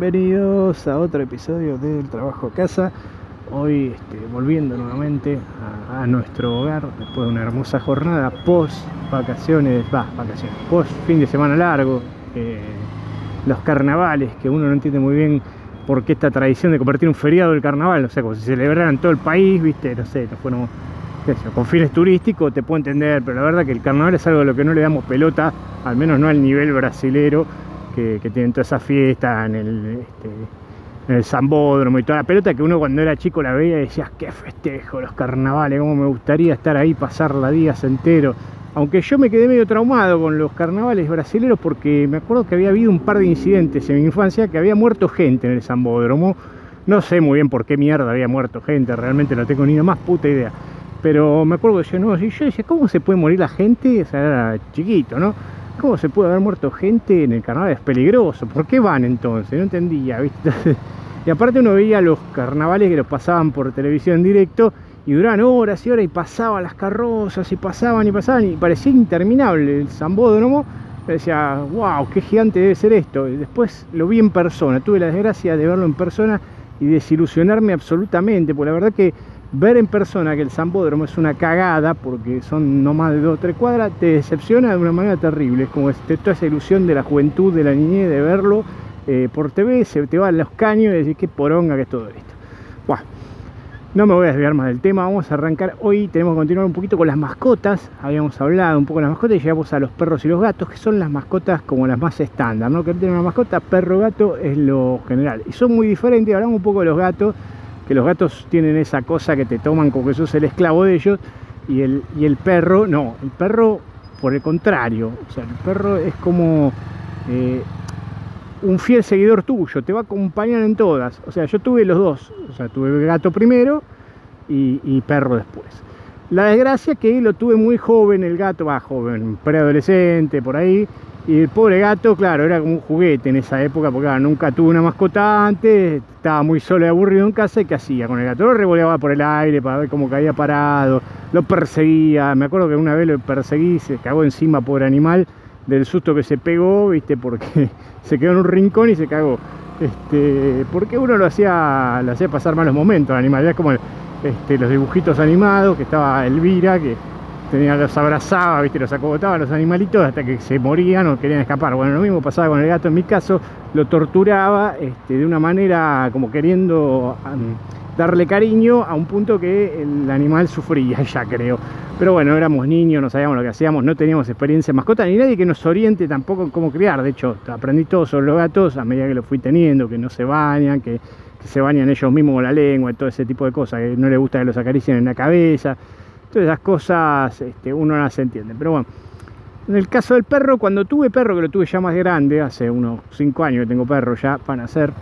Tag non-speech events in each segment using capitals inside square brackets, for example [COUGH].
Bienvenidos a otro episodio del Trabajo a Casa. Hoy este, volviendo nuevamente a, nuestro hogar después de una hermosa jornada post vacaciones, va, vacaciones, post fin de semana largo, eh, los carnavales, que uno no entiende muy bien por qué esta tradición de convertir un feriado del carnaval, no sé, como si se celebrara en todo el país, viste, no sé, no yo, con fines turísticos te puedo entender, pero la verdad que el carnaval es algo a lo que no le damos pelota, al menos no al nivel brasilero que, tienen toda esa fiesta en el, este, en el Zambódromo y toda la pelota que uno cuando era chico la veía y decías, qué festejo los carnavales, cómo me gustaría estar ahí, pasarla días enteros. Aunque yo me quedé medio traumado con los carnavales brasileños porque me acuerdo que había habido un par de incidentes en mi infancia que había muerto gente en el Zambódromo. No sé muy bien por qué mierda había muerto gente, realmente no tengo ni la más puta idea. Pero me acuerdo que yo, no, yo decía, ¿cómo se puede morir la gente? O sea, era chiquito, ¿no? ¿Cómo se puede haber muerto gente en el carnaval? Es peligroso. ¿Por qué van entonces? No entendía, ¿viste? [LAUGHS] Y aparte uno veía los carnavales que los pasaban por televisión en directo y duraban horas y horas y pasaban las carrozas y pasaban y pasaban y parecía interminable el Zambódromo. Decía, wow, qué gigante debe ser esto. Y después lo vi en persona, tuve la desgracia de verlo en persona y desilusionarme absolutamente, porque la verdad que ver en persona que el Zambódromo es una cagada, porque son no más de dos o tres cuadras, te decepciona de una manera terrible. Es como este, toda esa ilusión de la juventud, de la niñez, de verlo eh, por TV, se te van los caños y decís qué poronga que es todo esto. Bueno, no me voy a desviar más del tema, vamos a arrancar hoy, tenemos que continuar un poquito con las mascotas, habíamos hablado un poco de las mascotas y llegamos a los perros y los gatos, que son las mascotas como las más estándar, ¿no? Que tiene una mascota, perro, gato es lo general. Y son muy diferentes, hablamos un poco de los gatos, que los gatos tienen esa cosa que te toman como que sos el esclavo de ellos, y el, y el perro, no, el perro por el contrario, o sea, el perro es como... Eh, un fiel seguidor tuyo, te va a acompañar en todas. O sea, yo tuve los dos, o sea, tuve gato primero y, y perro después. La desgracia que lo tuve muy joven, el gato, va joven, preadolescente, por ahí, y el pobre gato, claro, era como un juguete en esa época, porque nunca tuve una mascota antes, estaba muy solo y aburrido en casa, ¿y qué hacía con el gato? Lo revoleaba por el aire para ver cómo caía parado, lo perseguía, me acuerdo que una vez lo perseguí, se cagó encima, pobre animal, del susto que se pegó, viste, porque [LAUGHS] se quedó en un rincón y se cagó. Este, porque uno lo hacía, lo hacía pasar malos momentos al animal, ya como este, los dibujitos animados, que estaba Elvira, que tenía, los abrazaba, viste, los acogotaba los animalitos hasta que se morían o querían escapar. Bueno, lo mismo pasaba con el gato en mi caso, lo torturaba este, de una manera como queriendo darle cariño a un punto que el animal sufría, [LAUGHS] ya creo. Pero bueno, éramos niños, no sabíamos lo que hacíamos, no teníamos experiencia en mascota, ni nadie que nos oriente tampoco en cómo criar. De hecho, aprendí todo sobre los gatos a medida que lo fui teniendo, que no se bañan, que, que se bañan ellos mismos con la lengua, y todo ese tipo de cosas, que no les gusta que los acaricien en la cabeza. Todas esas cosas este, uno no las entiende. Pero bueno, en el caso del perro, cuando tuve perro, que lo tuve ya más grande, hace unos 5 años que tengo perro ya para nacer,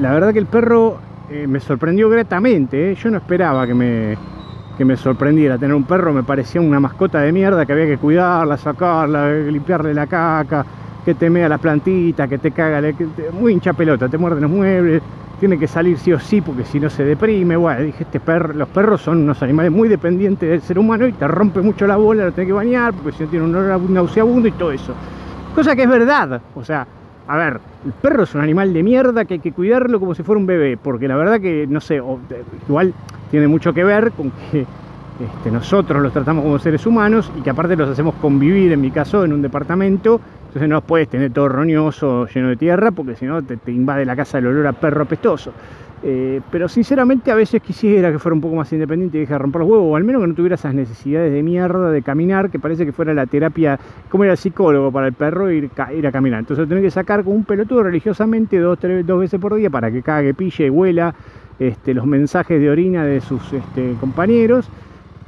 la verdad que el perro eh, me sorprendió gratamente. ¿eh? Yo no esperaba que me, que me sorprendiera tener un perro, me parecía una mascota de mierda que había que cuidarla, sacarla, limpiarle la caca, que te mea las plantitas, que te caga, que muy hincha pelota, te muerden los muebles, tiene que salir sí o sí porque si no se deprime. Bueno, dije, este perro, los perros son unos animales muy dependientes del ser humano y te rompe mucho la bola, lo tenés que bañar porque si no tiene un olor nauseabundo y todo eso. Cosa que es verdad, o sea, a ver, el perro es un animal de mierda que hay que cuidarlo como si fuera un bebé, porque la verdad que, no sé, igual tiene mucho que ver con que este, nosotros los tratamos como seres humanos y que aparte los hacemos convivir, en mi caso, en un departamento, entonces no puedes tener todo roñoso, lleno de tierra, porque si no te, invade la casa el olor a perro apestoso. Eh, pero sinceramente a veces quisiera que fuera un poco más independiente y deje de romper los huevos, o al menos que no tuviera esas necesidades de mierda de caminar, que parece que fuera la terapia, como era el psicólogo para el perro, ir, ir a caminar. Entonces tenés que sacar con un pelotudo religiosamente dos, tres, dos veces por día para que cague, pille, huela este, los mensajes de orina de sus este, compañeros.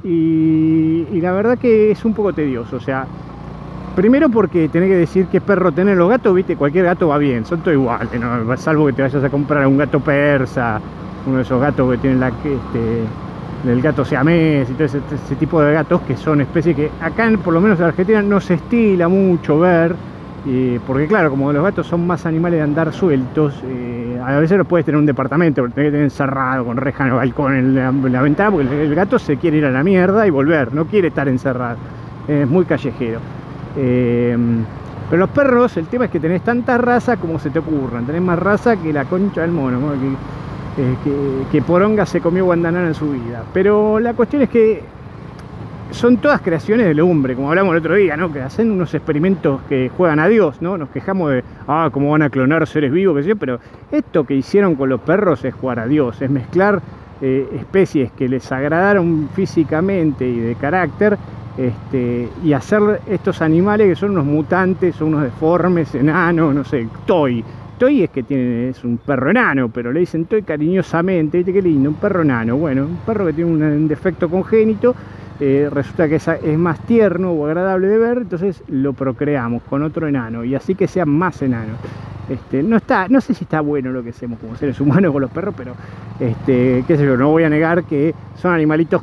Y, la verdad que es un poco tedioso, o sea, Primero porque tenés que decir qué perro tener los gatos, viste, cualquier gato va bien, son todos iguales, salvo que te vayas a comprar un gato persa, uno de esos gatos que tienen la este, el gato siamés y todo ese, ese, tipo de gatos que son especies que acá por lo menos en Argentina no se estila mucho ver, eh, porque claro, como los gatos son más animales de andar sueltos, eh, a veces los puedes tener en un departamento, pero tenés que tener encerrado con reja en el balcón, en la, en la ventana, porque el, gato se quiere ir a la mierda y volver, no quiere estar encerrado, es muy callejero. Eh, Pero los perros, el tema es que tenés tanta raza como se te ocurran. Tenés más raza que la concha del mono, que, eh, que, Poronga se comió guandanana en su vida. Pero la cuestión es que son todas creaciones del hombre, como hablamos el otro día, ¿no? Que hacen unos experimentos que juegan a Dios, ¿no? Nos quejamos de, ah, cómo van a clonar seres vivos, qué sé yo, pero esto que hicieron con los perros es jugar a Dios, es mezclar eh, especies que les agradaron físicamente y de carácter, este, y hacer estos animales que son unos mutantes, son unos deformes, enanos, no sé, toy. Toy es que tiene, es un perro enano, pero le dicen toy cariñosamente, ¿viste qué lindo? Un perro enano, bueno, un perro que tiene un defecto congénito eh, resulta que es más tierno o agradable de ver, entonces lo procreamos con otro enano y así que sea más enano. Este, no, está, no sé si está bueno lo que hacemos como seres humanos con los perros, pero este, qué sé yo, no voy a negar que son animalitos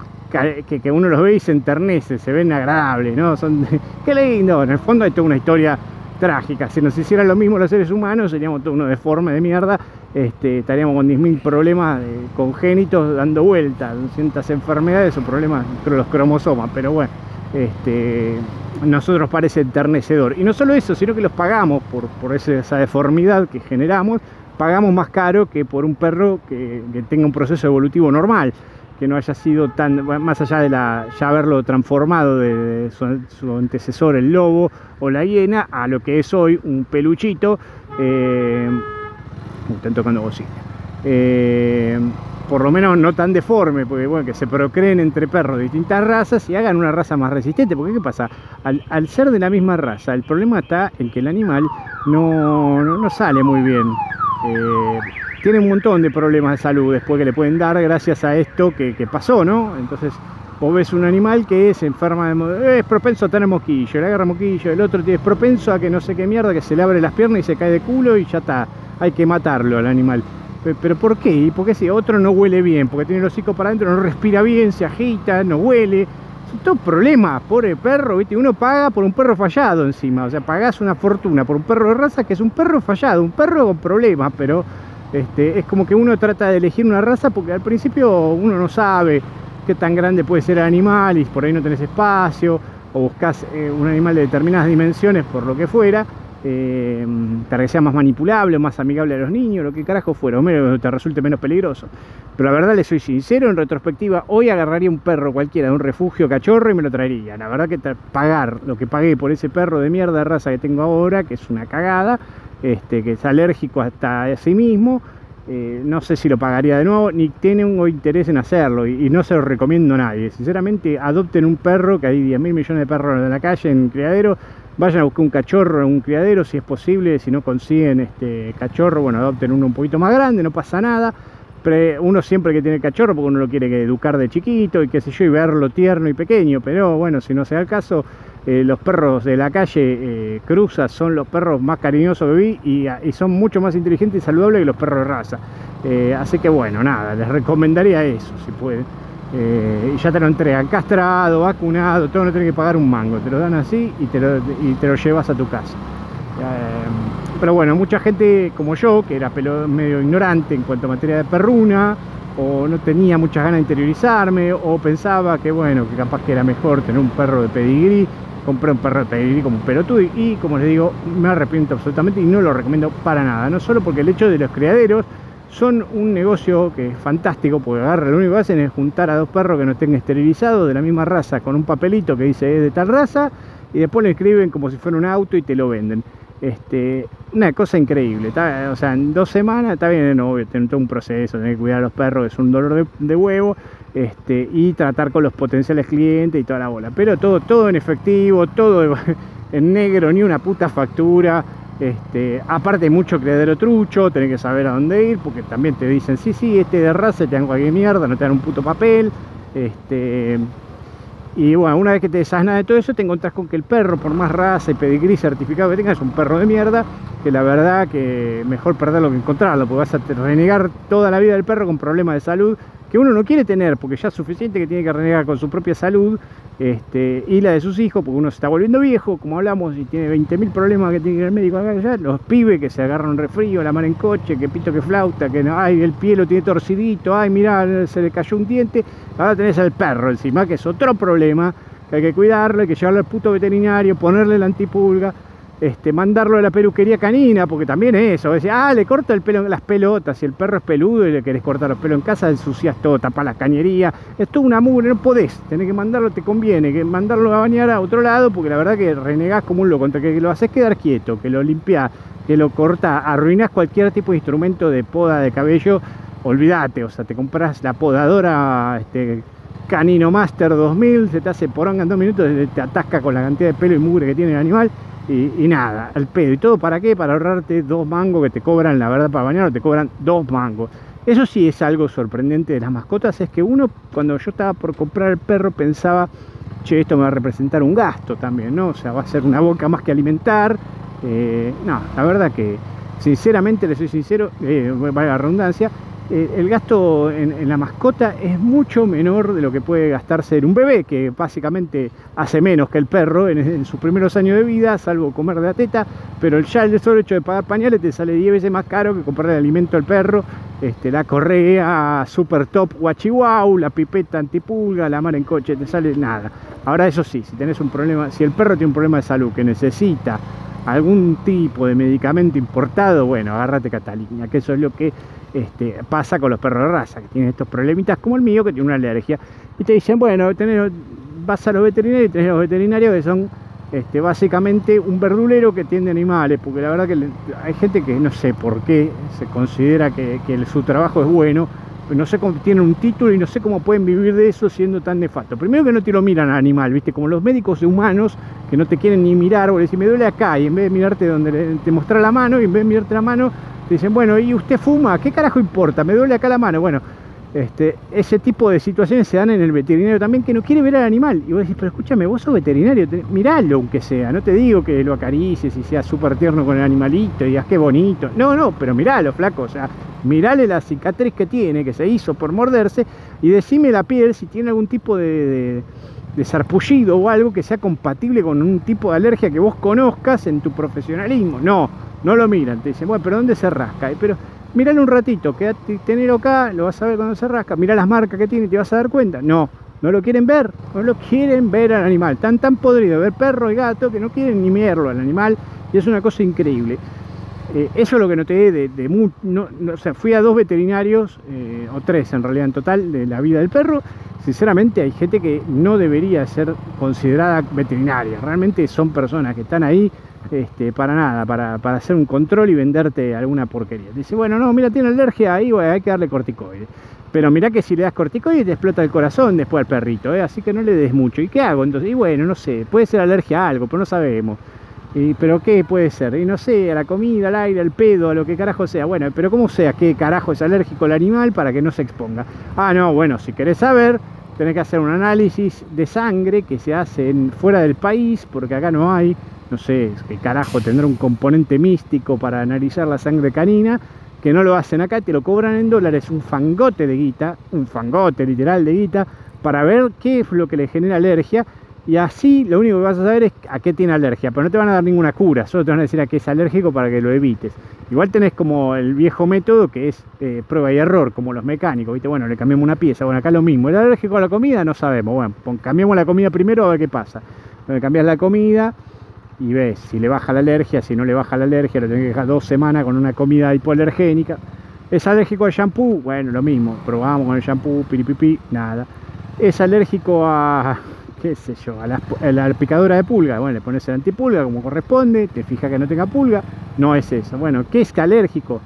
que, uno los ve y se enternece, se ven agradables, ¿no? Son, [LAUGHS] qué lindo, en el fondo hay toda una historia trágica. Si nos hicieran lo mismo los seres humanos, seríamos todos unos deformes de mierda, este, estaríamos con 10.000 problemas congénitos dando vueltas, ciertas enfermedades o problemas con los cromosomas, pero bueno, este, nosotros parece enternecedor. Y no solo eso, sino que los pagamos por, por esa deformidad que generamos, pagamos más caro que por un perro que, que tenga un proceso evolutivo normal que no haya sido tan, más allá de la, ya haberlo transformado de, su, antecesor, el lobo o la hiena, a lo que es hoy un peluchito, eh, están tocando bocina, eh, por lo menos no tan deforme, porque bueno, que se procreen entre perros de distintas razas y hagan una raza más resistente, porque ¿qué pasa? Al, ser de la misma raza, el problema está en que el animal no, no, sale muy bien. Eh, tiene un montón de problemas de salud después que le pueden dar gracias a esto que, pasó, ¿no? Entonces, vos ves un animal que se enferma de es propenso a tener moquillo, le agarra moquillo, el otro es propenso a que no sé qué mierda, que se le abre las piernas y se cae de culo y ya está, hay que matarlo al animal. ¿Pero por qué? ¿Y por qué si otro no huele bien? Porque tiene el hocico para adentro, no respira bien, se agita, no huele. Son todos problemas, pobre perro, ¿viste? Uno paga por un perro fallado encima, o sea, pagás una fortuna por un perro de raza que es un perro fallado, un perro con problemas, pero este, es como que uno trata de elegir una raza porque al principio uno no sabe qué tan grande puede ser el animal y por ahí no tenés espacio o buscas eh, un animal de determinadas dimensiones por lo que fuera eh, para que sea más manipulable, más amigable a los niños, lo que carajo fuera, o te resulte menos peligroso. Pero la verdad le soy sincero, en retrospectiva, hoy agarraría un perro cualquiera de un refugio cachorro y me lo traería. La verdad que pagar lo que pagué por ese perro de mierda de raza que tengo ahora, que es una cagada, este, que es alérgico hasta a sí mismo, eh, no sé si lo pagaría de nuevo, ni tiene un interés en hacerlo, y, no se lo recomiendo a nadie. Sinceramente, adopten un perro, que hay 10 mil millones de perros en la calle, en criadero, vayan a buscar un cachorro en un criadero si es posible, si no consiguen este cachorro, bueno, adopten uno un poquito más grande, no pasa nada. Pero uno siempre que tiene cachorro, porque uno lo quiere educar de chiquito y qué sé yo, y verlo tierno y pequeño, pero bueno, si no se da el caso, eh, los perros de la calle eh, cruza son los perros más cariñosos que vi y, son mucho más inteligentes y saludables que los perros de raza. Eh, así que bueno, nada, les recomendaría eso si pueden. y ya te lo entregan castrado, vacunado, todo no tenés que pagar un mango, te lo dan así y te lo, y te lo llevas a tu casa. pero bueno, mucha gente como yo, que era medio ignorante en cuanto a materia de perruna, o no tenía muchas ganas de interiorizarme, o pensaba que bueno, que capaz que era mejor tener un perro de pedigrí, compré un perro pedigrí como un pelotudo y, como les digo, me arrepiento absolutamente y no lo recomiendo para nada. No solo porque el hecho de los criaderos son un negocio que es fantástico, porque agarra, lo único que hacen es juntar a dos perros que no estén esterilizados de la misma raza con un papelito que dice es de tal raza y después lo escriben como si fuera un auto y te lo venden. Este, una cosa increíble, o sea, en dos semanas está bien, no, tener todo un proceso, tener que cuidar a los perros, es un dolor de huevo, este, y tratar con los potenciales clientes y toda la bola. Pero todo, todo en efectivo, todo [LAUGHS] en negro, ni una puta factura. Este, aparte mucho criadero trucho, tenés que saber a dónde ir, porque también te dicen, sí, sí, este de raza te dan cualquier mierda, no te dan un puto papel. Este, y bueno, una vez que te desasnas de todo eso, te encontrás con que el perro, por más raza y pedigrí certificado que tengas, es un perro de mierda, que la verdad que mejor perderlo que encontrarlo, porque vas a renegar toda la vida del perro con problemas de salud que uno no quiere tener, porque ya es suficiente que tiene que renegar con su propia salud este, y la de sus hijos, porque uno se está volviendo viejo, como hablamos, y tiene 20.000 problemas que tiene que ir al médico acá los pibes que se agarran un resfrío, la mano en coche, que pito que flauta, que ay, el pie lo tiene torcidito, ay, mira, se le cayó un diente, ahora tenés al perro encima, que es otro problema, que hay que cuidarlo, hay que llevarlo al puto veterinario, ponerle la antipulga, este, mandarlo a la peluquería canina, porque también es eso. Decía, ah, le corto el pelo, las pelotas, si el perro es peludo y le querés cortar los pelos en casa, ensucias todo, tapa la cañería. Es toda una mugre, no podés, tenés que mandarlo, te conviene, que mandarlo a bañar a otro lado, porque la verdad que renegás como un loco, entre que lo haces quedar quieto, que lo limpiás, que lo cortás, arruinás cualquier tipo de instrumento de poda de cabello, olvídate, o sea, te compras la podadora este, Canino Master 2000, se te hace poronga en dos minutos, te atasca con la cantidad de pelo y mugre que tiene el animal y, nada, al pedo. ¿Y todo para qué? Para ahorrarte dos mangos que te cobran, la verdad, para bañar te cobran dos mangos. Eso sí es algo sorprendente de las mascotas, es que uno cuando yo estaba por comprar el perro pensaba, che, esto me va a representar un gasto también, ¿no? O sea, va a ser una boca más que alimentar. Eh, no, la verdad que, sinceramente, le soy sincero, eh, valga la redundancia, el gasto en, la mascota es mucho menor de lo que puede gastarse en un bebé, que básicamente hace menos que el perro en, sus primeros años de vida, salvo comer de la teta, pero ya el solo hecho de pagar pañales te sale 10 veces más caro que comprar el alimento al perro, este, la correa super top guachihuau, la pipeta antipulga, la mar en coche, te sale nada. Ahora eso sí, si tenés un problema, si el perro tiene un problema de salud que necesita algún tipo de medicamento importado, bueno, agárrate Catalina, que eso es lo que este, pasa con los perros de raza, que tienen estos problemitas como el mío, que tiene una alergia. Y te dicen, bueno, vas a los veterinarios y tenés los veterinarios que son este, básicamente un verdulero que tiende animales, porque la verdad que hay gente que no sé por qué se considera que, su trabajo es bueno, no sé cómo tienen un título y no sé cómo pueden vivir de eso siendo tan nefasto. Primero que no te lo miran al animal, ¿viste? Como los médicos humanos que no te quieren ni mirar, o decís, me duele acá, y en vez de mirarte donde te mostrar la mano, y en vez de mirarte la mano, dicen, bueno, ¿y usted fuma? ¿Qué carajo importa? Me duele acá la mano. Bueno, este, ese tipo de situaciones se dan en el veterinario también que no quiere ver al animal. Y vos decís, pero escúchame, vos sos veterinario, miralo aunque sea. No te digo que lo acaricies y seas súper tierno con el animalito y digas qué bonito. No, no, pero miralo, flaco. O sea, mirale la cicatriz que tiene, que se hizo por morderse, y decime la piel si tiene algún tipo de sarpullido o algo que sea compatible con un tipo de alergia que vos conozcas en tu profesionalismo. No, no lo miran, te dicen, bueno, pero ¿dónde se rasca? Pero míralo un ratito, quédate tenerlo acá, lo vas a ver cuando se rasca, mira las marcas que tiene y te vas a dar cuenta. No, no lo quieren ver, no lo quieren ver al animal. Tan tan podrido ver perro y gato que no quieren ni mirarlo al animal y es una cosa increíble. Eh, eso es lo que noté de, de no, o sea, fui a dos veterinarios, eh, o tres en realidad en total, de la vida del perro. Sinceramente hay gente que no debería ser considerada veterinaria. Realmente son personas que están ahí este, para nada, para, hacer un control y venderte alguna porquería. Dice, bueno, no, mira, tiene alergia ahí, hay que darle corticoide. Pero mira que si le das corticoide te explota el corazón después al perrito, ¿eh? así que no le des mucho. ¿Y qué hago entonces? Y bueno, no sé, puede ser alergia a algo, pero no sabemos. ¿Pero qué puede ser? Y no sé, a la comida, al aire, al pedo, a lo que carajo sea. Bueno, pero ¿cómo sea qué carajo es alérgico el animal para que no se exponga? Ah, no, bueno, si querés saber, tenés que hacer un análisis de sangre que se hace fuera del país, porque acá no hay. No sé, qué carajo tendrá un componente místico para analizar la sangre canina, que no lo hacen acá, te lo cobran en dólares, un fangote de guita, un fangote literal de guita, para ver qué es lo que le genera alergia y así lo único que vas a saber es a qué tiene alergia, pero no te van a dar ninguna cura, solo te van a decir a qué es alérgico para que lo evites. Igual tenés como el viejo método que es eh, prueba y error, como los mecánicos, ¿viste? Bueno, le cambiamos una pieza, bueno, acá lo mismo. ¿El alérgico a la comida? No sabemos, bueno, cambiamos la comida primero a ver qué pasa. Cambias la comida y ves si le baja la alergia, si no le baja la alergia, lo tenés que dejar dos semanas con una comida hipoalergénica. ¿Es alérgico al shampoo? Bueno, lo mismo, probamos con el shampoo, piripipi, nada. ¿Es alérgico a qué sé yo, a la, picadora de pulga, bueno, le pones el antipulga como corresponde, te fijas que no tenga pulga, no es eso. Bueno, ¿qué es que alérgico?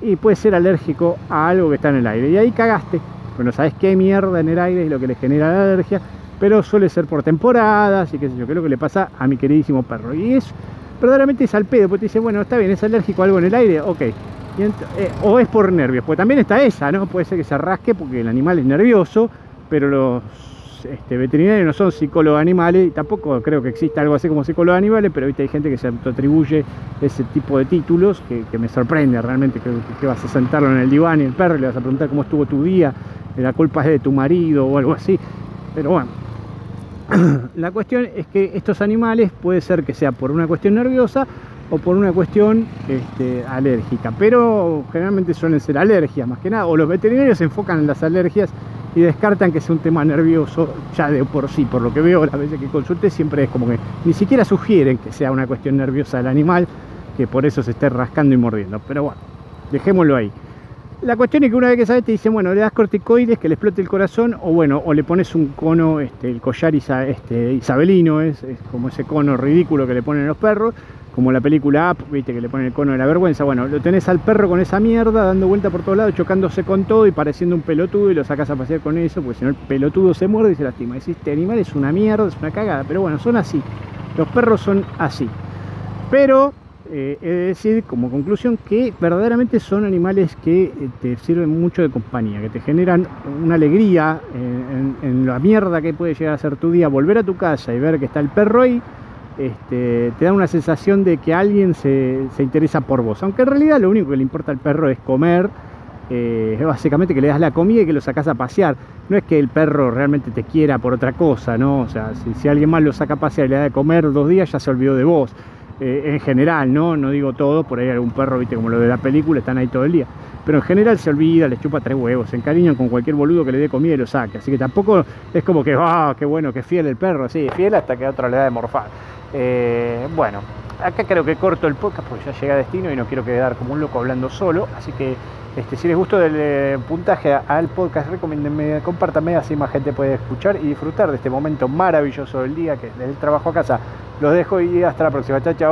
Y puede ser alérgico a algo que está en el aire. Y ahí cagaste, pues no sabes qué mierda en el aire es lo que le genera la alergia, pero suele ser por temporadas y qué sé yo, qué es lo que le pasa a mi queridísimo perro. Y es verdaderamente es al pedo, porque te dice, bueno, está bien, es alérgico a algo en el aire, ok. Eh, o es por nervios, pues también está esa, ¿no? Puede ser que se rasque porque el animal es nervioso, pero los este, veterinarios no son psicólogos animales, y tampoco creo que exista algo así como psicólogos animales, pero hay gente que se autoatribuye ese tipo de títulos que, me sorprende realmente, que, vas a sentarlo en el diván y el perro le vas a preguntar cómo estuvo tu día, la culpa es de tu marido o algo así, pero bueno. [CLEARS THROAT] La cuestión es que estos animales puede ser que sea por una cuestión nerviosa o por una cuestión este, alérgica, pero generalmente suelen ser alergias más que nada, o los veterinarios se enfocan en las alergias y descartan que sea un tema nervioso ya de por sí, por lo que veo las veces que consulté siempre es como que ni siquiera sugieren que sea una cuestión nerviosa del animal, que por eso se esté rascando y mordiendo, pero bueno, dejémoslo ahí. La cuestión es que una vez que sabes te dicen, bueno, le das corticoides que le explote el corazón o bueno, o le pones un cono, este, el collar este, isabelino, es, como ese cono ridículo que le ponen los perros, como la película Up, viste, que le ponen el cono de la vergüenza. Bueno, lo tenés al perro con esa mierda, dando vuelta por todos lados, chocándose con todo y pareciendo un pelotudo y lo sacas a pasear con eso, porque si no el pelotudo se muerde y se lastima. Decís, este animal es una mierda, es una cagada, pero bueno, son así. Los perros son así. Pero eh, he de decir como conclusión que verdaderamente son animales que eh, te sirven mucho de compañía, que te generan una alegría en, la mierda que puede llegar a ser tu día, volver a tu casa y ver que está el perro ahí, este, te da una sensación de que alguien se, interesa por vos, aunque en realidad lo único que le importa al perro es comer, eh, básicamente que le das la comida y que lo sacas a pasear. No es que el perro realmente te quiera por otra cosa, ¿no? O sea, si, si alguien más lo saca a pasear y le da de comer dos días, ya se olvidó de vos. Eh, en general, ¿no? No digo todo, por ahí algún perro, viste, como lo de la película, están ahí todo el día. Pero en general se olvida, les chupa tres huevos, se encariñan con cualquier boludo que le dé comida y lo saque. Así que tampoco es como que, ah, qué bueno, qué fiel el perro, sí, fiel hasta que otra le da de morfar. Eh, bueno, acá creo que corto el podcast porque ya llega a destino y no quiero quedar como un loco hablando solo. Así que este, si les gustó el eh, puntaje al podcast, recomiéndenme, compártanme, así más gente puede escuchar y disfrutar de este momento maravilloso del día, que del trabajo a casa. Los dejo y hasta la próxima. Chao, chao.